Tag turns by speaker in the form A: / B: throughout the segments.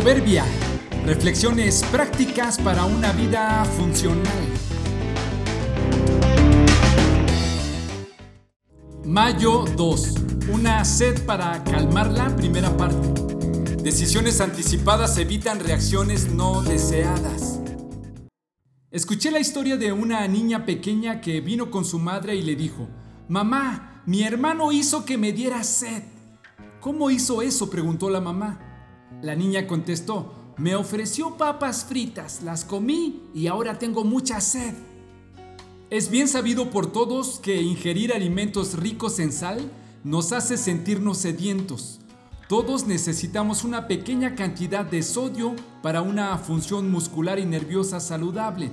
A: Proverbia. Reflexiones prácticas para una vida funcional. Mayo 2. Una sed para calmarla, primera parte. Decisiones anticipadas evitan reacciones no deseadas. Escuché la historia de una niña pequeña que vino con su madre y le dijo, Mamá, mi hermano hizo que me diera sed. ¿Cómo hizo eso? preguntó la mamá. La niña contestó, me ofreció papas fritas, las comí y ahora tengo mucha sed. Es bien sabido por todos que ingerir alimentos ricos en sal nos hace sentirnos sedientos. Todos necesitamos una pequeña cantidad de sodio para una función muscular y nerviosa saludable.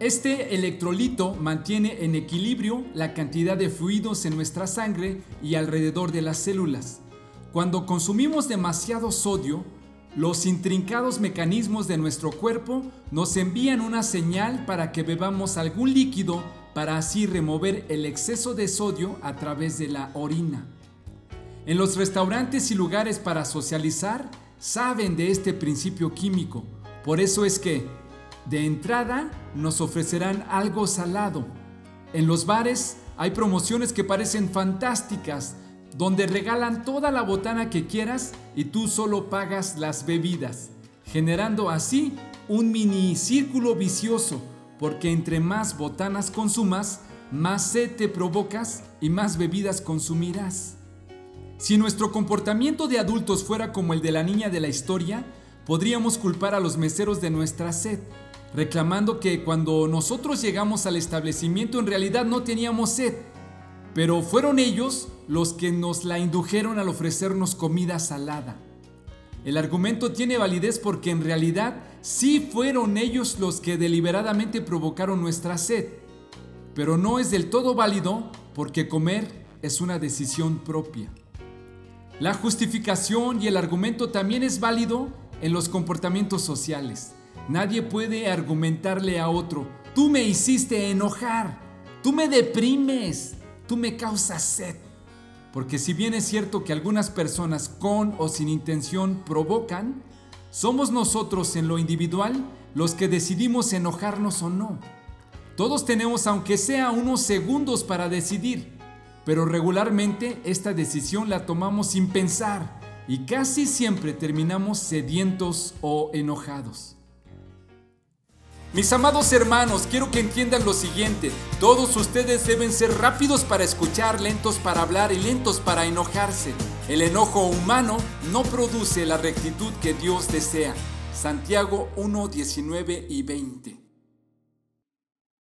A: Este electrolito mantiene en equilibrio la cantidad de fluidos en nuestra sangre y alrededor de las células. Cuando consumimos demasiado sodio, los intrincados mecanismos de nuestro cuerpo nos envían una señal para que bebamos algún líquido para así remover el exceso de sodio a través de la orina. En los restaurantes y lugares para socializar saben de este principio químico. Por eso es que, de entrada, nos ofrecerán algo salado. En los bares hay promociones que parecen fantásticas, donde regalan toda la botana que quieras y tú solo pagas las bebidas, generando así un mini círculo vicioso, porque entre más botanas consumas, más sed te provocas y más bebidas consumirás. Si nuestro comportamiento de adultos fuera como el de la niña de la historia, podríamos culpar a los meseros de nuestra sed, reclamando que cuando nosotros llegamos al establecimiento en realidad no teníamos sed, pero fueron ellos los que nos la indujeron al ofrecernos comida salada. El argumento tiene validez porque en realidad sí fueron ellos los que deliberadamente provocaron nuestra sed, pero no es del todo válido porque comer es una decisión propia. La justificación y el argumento también es válido en los comportamientos sociales. Nadie puede argumentarle a otro, tú me hiciste enojar, tú me deprimes, tú me causas sed. Porque si bien es cierto que algunas personas con o sin intención provocan, somos nosotros en lo individual los que decidimos enojarnos o no. Todos tenemos aunque sea unos segundos para decidir, pero regularmente esta decisión la tomamos sin pensar y casi siempre terminamos sedientos o enojados. Mis amados hermanos, quiero que entiendan lo siguiente. Todos ustedes deben ser rápidos para escuchar, lentos para hablar y lentos para enojarse. El enojo humano no produce la rectitud que Dios desea. Santiago 1, 19 y 20.